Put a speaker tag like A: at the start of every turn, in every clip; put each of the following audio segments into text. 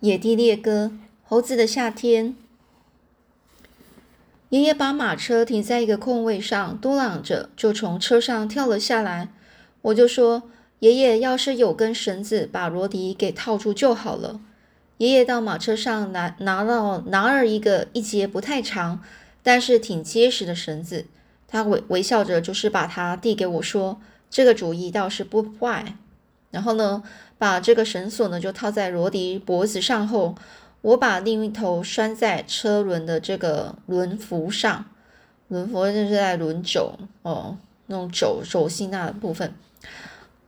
A: 野地猎歌，猴子的夏天。爷爷把马车停在一个空位上，嘟囔着就从车上跳了下来。我就说：“爷爷，要是有根绳子把罗迪给套住就好了。”爷爷到马车上拿拿到拿了一个一节不太长，但是挺结实的绳子。他微微笑着，就是把它递给我说：“这个主意倒是不坏。”然后呢，把这个绳索呢就套在罗迪脖子上后，我把另一头拴在车轮的这个轮辐上，轮辐就是在轮轴哦，那种轴轴心那部分。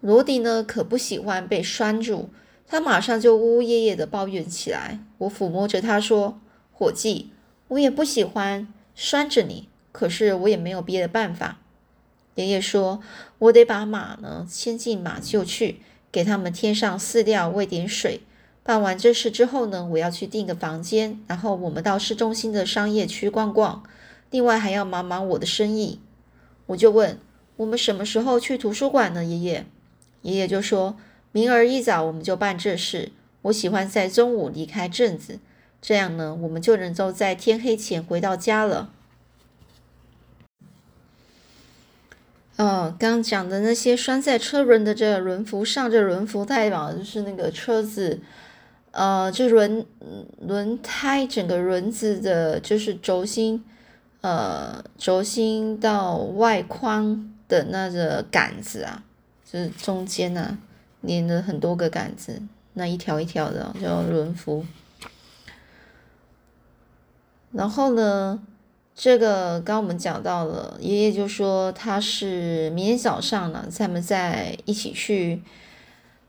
A: 罗迪呢可不喜欢被拴住，他马上就呜呜咽咽的抱怨起来。我抚摸着他说：“伙计，我也不喜欢拴着你，可是我也没有别的办法。”爷爷说：“我得把马呢牵进马厩去。”给他们添上饲料，喂点水。办完这事之后呢，我要去订个房间，然后我们到市中心的商业区逛逛。另外还要忙忙我的生意。我就问我们什么时候去图书馆呢？爷爷，爷爷就说明儿一早我们就办这事。我喜欢在中午离开镇子，这样呢，我们就能够在天黑前回到家了。哦，刚讲的那些拴在车轮的这轮辐上，这轮辐代表就是那个车子，呃，这轮轮胎整个轮子的，就是轴心，呃，轴心到外框的那个杆子啊，就是中间呢连了很多个杆子，那一条一条的叫轮辐。然后呢？这个刚我们讲到了，爷爷就说他是明天早上呢，咱们再一起去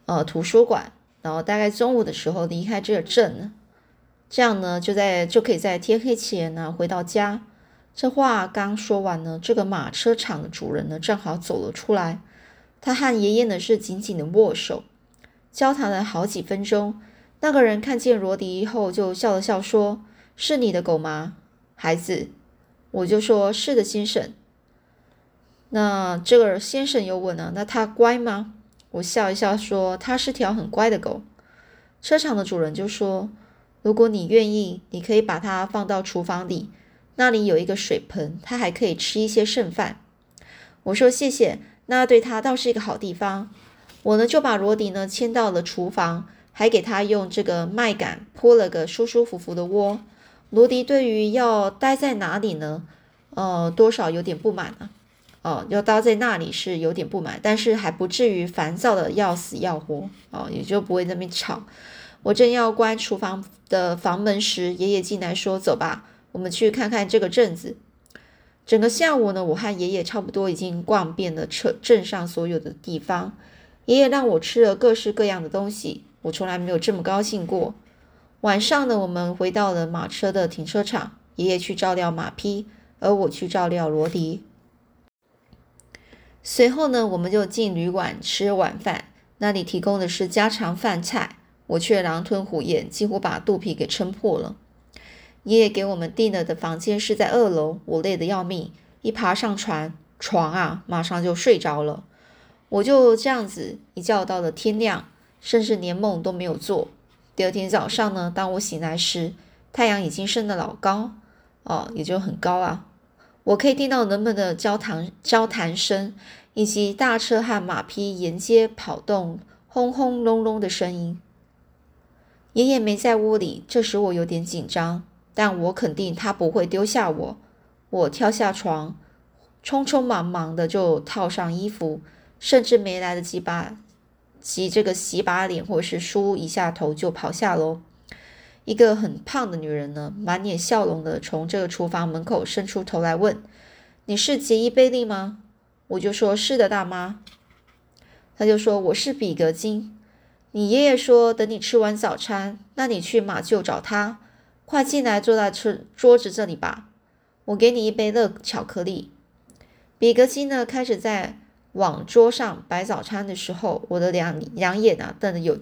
A: 呃图书馆，然后大概中午的时候离开这个镇，这样呢就在就可以在天黑前呢回到家。这话刚说完呢，这个马车厂的主人呢正好走了出来，他和爷爷呢是紧紧的握手，交谈了好几分钟。那个人看见罗迪后就笑了笑说：“是你的狗吗，孩子？”我就说是的，先生。那这个先生又问了：“那他乖吗？”我笑一笑说：“他是条很乖的狗。”车厂的主人就说：“如果你愿意，你可以把它放到厨房里，那里有一个水盆，它还可以吃一些剩饭。”我说：“谢谢，那对它倒是一个好地方。”我呢就把罗迪呢牵到了厨房，还给他用这个麦秆铺了个舒舒服服的窝。罗迪对于要待在哪里呢？呃，多少有点不满呢。哦，要待在那里是有点不满，但是还不至于烦躁的要死要活哦，也就不会那边吵。我正要关厨房的房门时，爷爷进来说：“走吧，我们去看看这个镇子。”整个下午呢，我和爷爷差不多已经逛遍了车镇上所有的地方。爷爷让我吃了各式各样的东西，我从来没有这么高兴过。晚上呢，我们回到了马车的停车场，爷爷去照料马匹，而我去照料罗迪。随后呢，我们就进旅馆吃晚饭，那里提供的是家常饭菜，我却狼吞虎咽，几乎把肚皮给撑破了。爷爷给我们订了的房间是在二楼，我累得要命，一爬上床，床啊，马上就睡着了。我就这样子一觉到了天亮，甚至连梦都没有做。第二天早上呢，当我醒来时，太阳已经升得老高，哦，也就很高啊。我可以听到人们的交谈、交谈声，以及大车和马匹沿街跑动、轰轰隆隆的声音。爷爷没在屋里，这使我有点紧张，但我肯定他不会丢下我。我跳下床，匆匆忙忙的就套上衣服，甚至没来得及把。洗这个洗把脸，或者是梳一下头就跑下楼。一个很胖的女人呢，满脸笑容的从这个厨房门口伸出头来问：“你是杰伊·贝利吗？”我就说：“是的，大妈。”他就说：“我是比格金。你爷爷说等你吃完早餐，那你去马厩找他。快进来，坐在桌桌子这里吧。我给你一杯热巧克力。”比格金呢，开始在。往桌上摆早餐的时候，我的两两眼啊瞪得有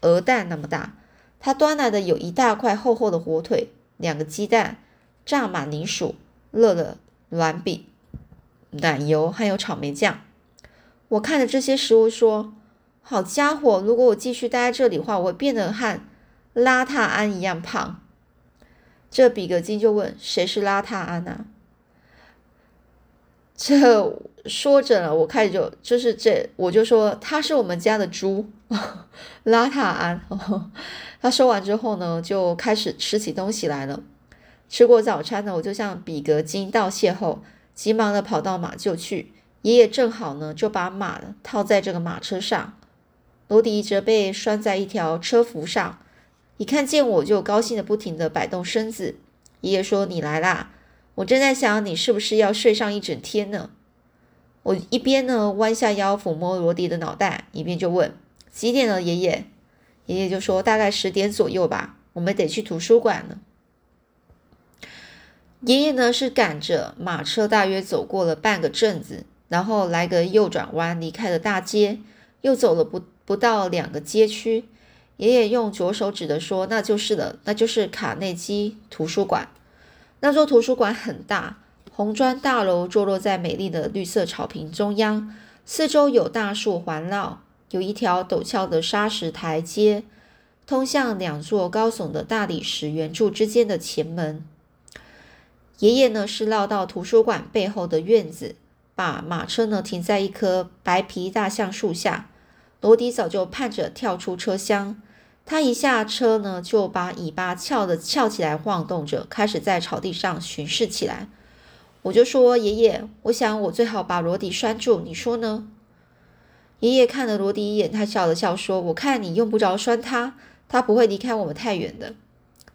A: 鹅蛋那么大。他端来的有一大块厚厚的火腿，两个鸡蛋，炸马铃薯，热的软饼，奶油，还有草莓酱。我看着这些食物说：“好家伙，如果我继续待在这里的话，我会变得和邋遢安一样胖。这比格金就问：“谁是邋遢安啊？”这说着了，我开始就就是这，我就说他是我们家的猪，邋遢安。他说完之后呢，就开始吃起东西来了。吃过早餐呢，我就向比格金道谢后，急忙的跑到马厩去。爷爷正好呢，就把马套在这个马车上，罗迪则被拴在一条车扶上。一看见我就高兴的不停的摆动身子。爷爷说：“你来啦！我正在想你是不是要睡上一整天呢。”我一边呢弯下腰抚摸罗迪的脑袋，一边就问：“几点了，爷爷？”爷爷就说：“大概十点左右吧，我们得去图书馆了。”爷爷呢是赶着马车，大约走过了半个镇子，然后来个右转弯，离开了大街，又走了不不到两个街区。爷爷用左手指的说：“那就是了，那就是卡内基图书馆。那座图书馆很大，红砖大楼坐落在美丽的绿色草坪中央，四周有大树环绕，有一条陡峭的砂石台阶，通向两座高耸的大理石圆柱之间的前门。爷爷呢是绕到图书馆背后的院子，把马车呢停在一棵白皮大橡树下。罗迪早就盼着跳出车厢。”他一下车呢，就把尾巴翘的翘起来晃动着，开始在草地上巡视起来。我就说：“爷爷，我想我最好把罗迪拴住，你说呢？”爷爷看了罗迪一眼，他笑了笑说：“我看你用不着拴他，他不会离开我们太远的。”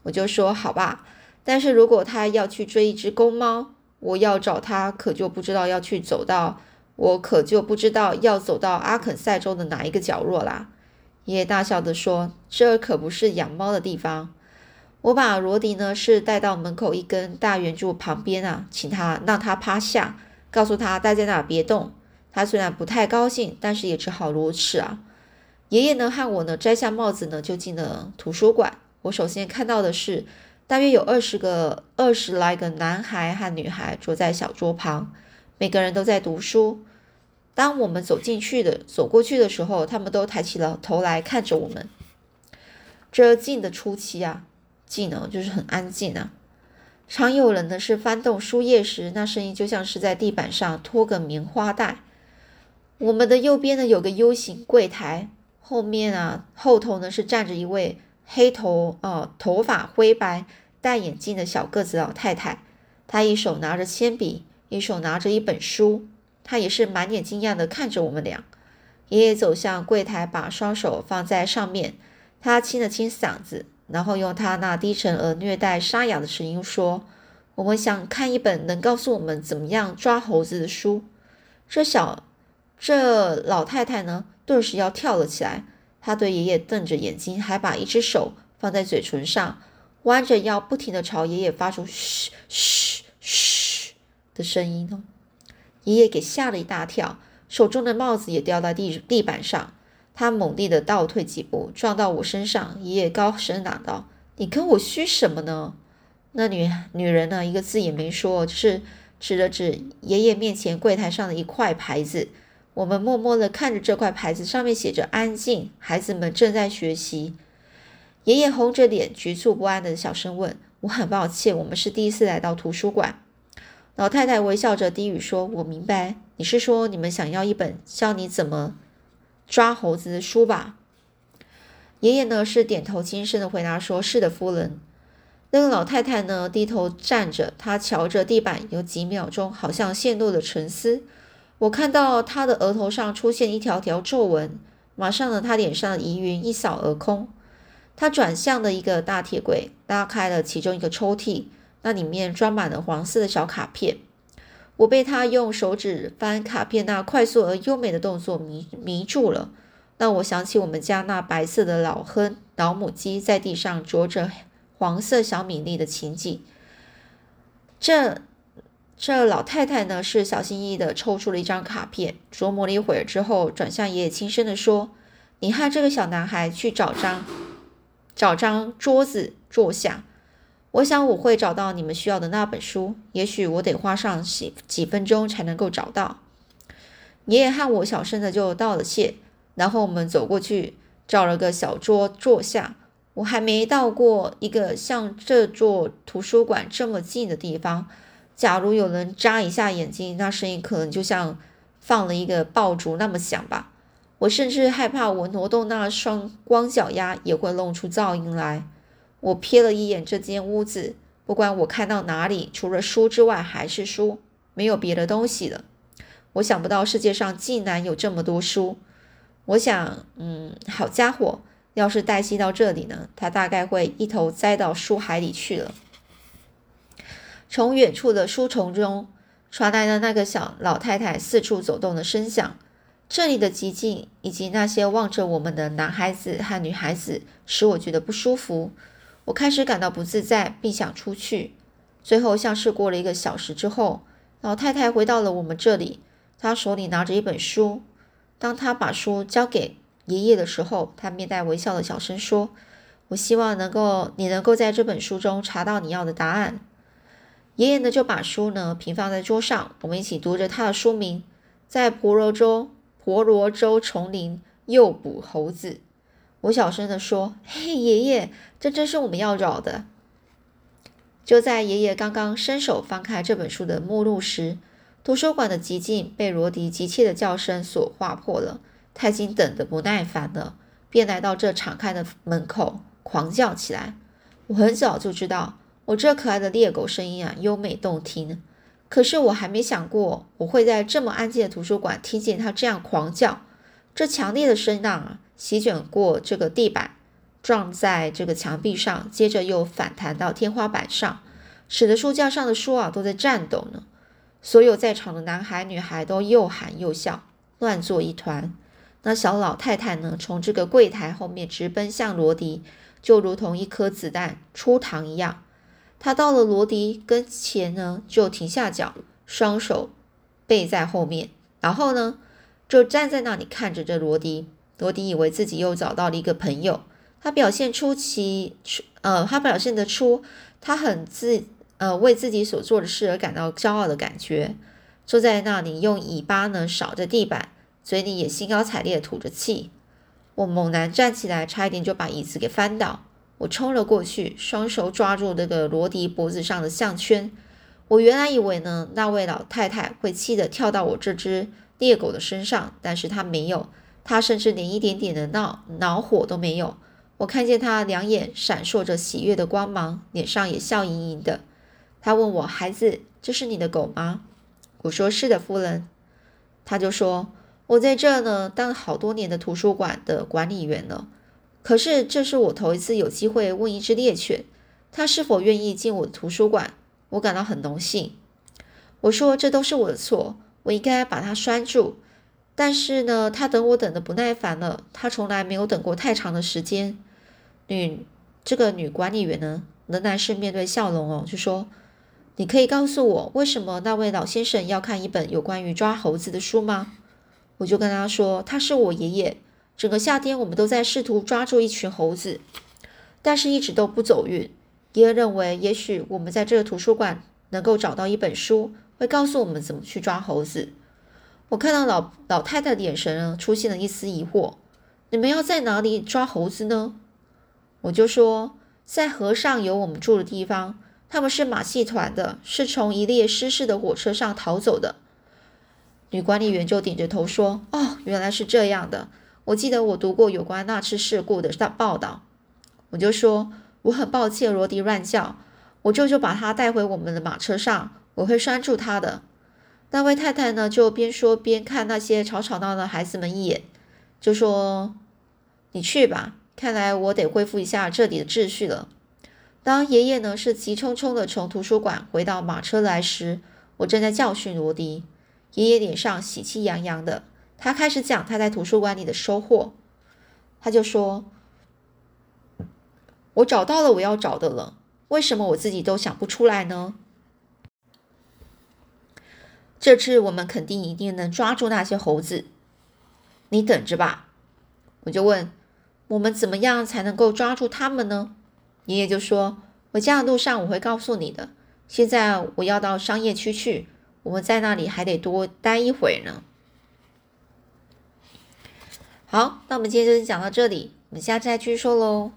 A: 我就说：“好吧，但是如果他要去追一只公猫，我要找他，可就不知道要去走到，我可就不知道要走到阿肯塞州的哪一个角落啦。”爷爷大笑的说：“这可不是养猫的地方。我把罗迪呢是带到门口一根大圆柱旁边啊，请他让他趴下，告诉他待在那别动。他虽然不太高兴，但是也只好如此啊。爷爷呢和我呢摘下帽子呢，就进了图书馆。我首先看到的是，大约有二十个、二十来个男孩和女孩坐在小桌旁，每个人都在读书。”当我们走进去的、走过去的时候，他们都抬起了头来看着我们。这静的初期啊，静呢就是很安静啊。常有人呢是翻动书页时，那声音就像是在地板上拖个棉花袋。我们的右边呢有个 U 型柜台，后面啊后头呢是站着一位黑头啊头发灰白、戴眼镜的小个子老太太，她一手拿着铅笔，一手拿着一本书。他也是满脸惊讶的看着我们俩。爷爷走向柜台，把双手放在上面。他清了清嗓子，然后用他那低沉而略带沙哑的声音说：“我们想看一本能告诉我们怎么样抓猴子的书。”这小这老太太呢，顿时要跳了起来。她对爷爷瞪着眼睛，还把一只手放在嘴唇上，弯着腰，不停的朝爷爷发出“嘘嘘嘘”的声音呢。爷爷给吓了一大跳，手中的帽子也掉到地地板上。他猛地的倒退几步，撞到我身上。爷爷高声嚷道：“你跟我嘘什么呢？”那女女人呢，一个字也没说，只是指了指爷爷面前柜台上的一块牌子。我们默默的看着这块牌子，上面写着“安静，孩子们正在学习。”爷爷红着脸，局促不安的小声问：“我很抱歉，我们是第一次来到图书馆。”老太太微笑着低语说：“我明白，你是说你们想要一本教你怎么抓猴子的书吧？”爷爷呢是点头轻声的回答说：“是的，夫人。”那个老太太呢低头站着，她瞧着地板，有几秒钟好像陷入了沉思。我看到她的额头上出现一条条皱纹，马上呢，她脸上的疑云一扫而空。她转向了一个大铁柜，拉开了其中一个抽屉。那里面装满了黄色的小卡片，我被他用手指翻卡片那快速而优美的动作迷迷住了。让我想起我们家那白色的老亨老母鸡在地上啄着黄色小米粒的情景。这这老太太呢，是小心翼翼的抽出了一张卡片，琢磨了一会儿之后，转向爷爷轻声的说：“你和这个小男孩去找张找张桌子坐下。”我想我会找到你们需要的那本书，也许我得花上几几分钟才能够找到。爷爷和我小声的就道了谢，然后我们走过去找了个小桌坐下。我还没到过一个像这座图书馆这么近的地方。假如有人眨一下眼睛，那声音可能就像放了一个爆竹那么响吧。我甚至害怕，我挪动那双光脚丫也会弄出噪音来。我瞥了一眼这间屋子，不管我看到哪里，除了书之外还是书，没有别的东西了。我想不到世界上竟然有这么多书。我想，嗯，好家伙，要是黛西到这里呢，他大概会一头栽到书海里去了。从远处的书丛中传来了那个小老太太四处走动的声响。这里的寂静以及那些望着我们的男孩子和女孩子，使我觉得不舒服。我开始感到不自在，并想出去。最后，像是过了一个小时之后，老太太回到了我们这里。她手里拿着一本书。当她把书交给爷爷的时候，她面带微笑的小声说：“我希望能够，你能够在这本书中查到你要的答案。”爷爷呢，就把书呢平放在桌上。我们一起读着他的书名：在婆罗洲婆罗洲丛林诱捕猴子。我小声地说：“嘿，爷爷，这正是我们要找的。”就在爷爷刚刚伸手翻开这本书的目录时，图书馆的寂静被罗迪急切的叫声所划破了。他已经等得不耐烦了，便来到这敞开的门口，狂叫起来。我很早就知道，我这可爱的猎狗声音啊，优美动听。可是我还没想过，我会在这么安静的图书馆听见它这样狂叫。这强烈的声浪啊！席卷过这个地板，撞在这个墙壁上，接着又反弹到天花板上，使得书架上的书啊都在颤抖呢。所有在场的男孩女孩都又喊又笑，乱作一团。那小老太太呢，从这个柜台后面直奔向罗迪，就如同一颗子弹出膛一样。她到了罗迪跟前呢，就停下脚，双手背在后面，然后呢，就站在那里看着这罗迪。罗迪以为自己又找到了一个朋友，他表现出其出，呃，他表现得出他很自，呃，为自己所做的事而感到骄傲的感觉。坐在那里，用尾巴呢扫着地板，嘴里也兴高采烈吐着气。我猛然站起来，差一点就把椅子给翻倒。我冲了过去，双手抓住那个罗迪脖子上的项圈。我原来以为呢，那位老太太会气得跳到我这只猎狗的身上，但是她没有。他甚至连一点点的恼恼火都没有。我看见他两眼闪烁着喜悦的光芒，脸上也笑盈盈的。他问我：“孩子，这是你的狗吗？”我说：“是的，夫人。”他就说：“我在这儿呢，当了好多年的图书馆的管理员了。可是这是我头一次有机会问一只猎犬，它是否愿意进我的图书馆。我感到很荣幸。”我说：“这都是我的错，我应该把它拴住。”但是呢，他等我等的不耐烦了。他从来没有等过太长的时间。女这个女管理员呢，仍然是面对笑容哦，就说：“你可以告诉我，为什么那位老先生要看一本有关于抓猴子的书吗？”我就跟他说：“他是我爷爷。整个夏天我们都在试图抓住一群猴子，但是一直都不走运。爷爷认为，也许我们在这个图书馆能够找到一本书，会告诉我们怎么去抓猴子。”我看到老老太太的眼神呢，出现了一丝疑惑。你们要在哪里抓猴子呢？我就说在河上有我们住的地方。他们是马戏团的，是从一列失事的火车上逃走的。女管理员就点着头说：“哦，原来是这样的。我记得我读过有关那次事故的大报道。”我就说：“我很抱歉，罗迪乱叫。我舅舅把他带回我们的马车上，我会拴住他的。”那位太太呢，就边说边看那些吵吵闹闹的孩子们一眼，就说：“你去吧，看来我得恢复一下这里的秩序了。”当爷爷呢是急匆匆的从图书馆回到马车来时，我正在教训罗迪。爷爷脸上喜气洋洋的，他开始讲他在图书馆里的收获。他就说：“我找到了我要找的了，为什么我自己都想不出来呢？”这次我们肯定一定能抓住那些猴子，你等着吧。我就问，我们怎么样才能够抓住他们呢？爷爷就说，回家的路上我会告诉你的。现在我要到商业区去，我们在那里还得多待一会呢。好，那我们今天就讲到这里，我们下次再继续说喽。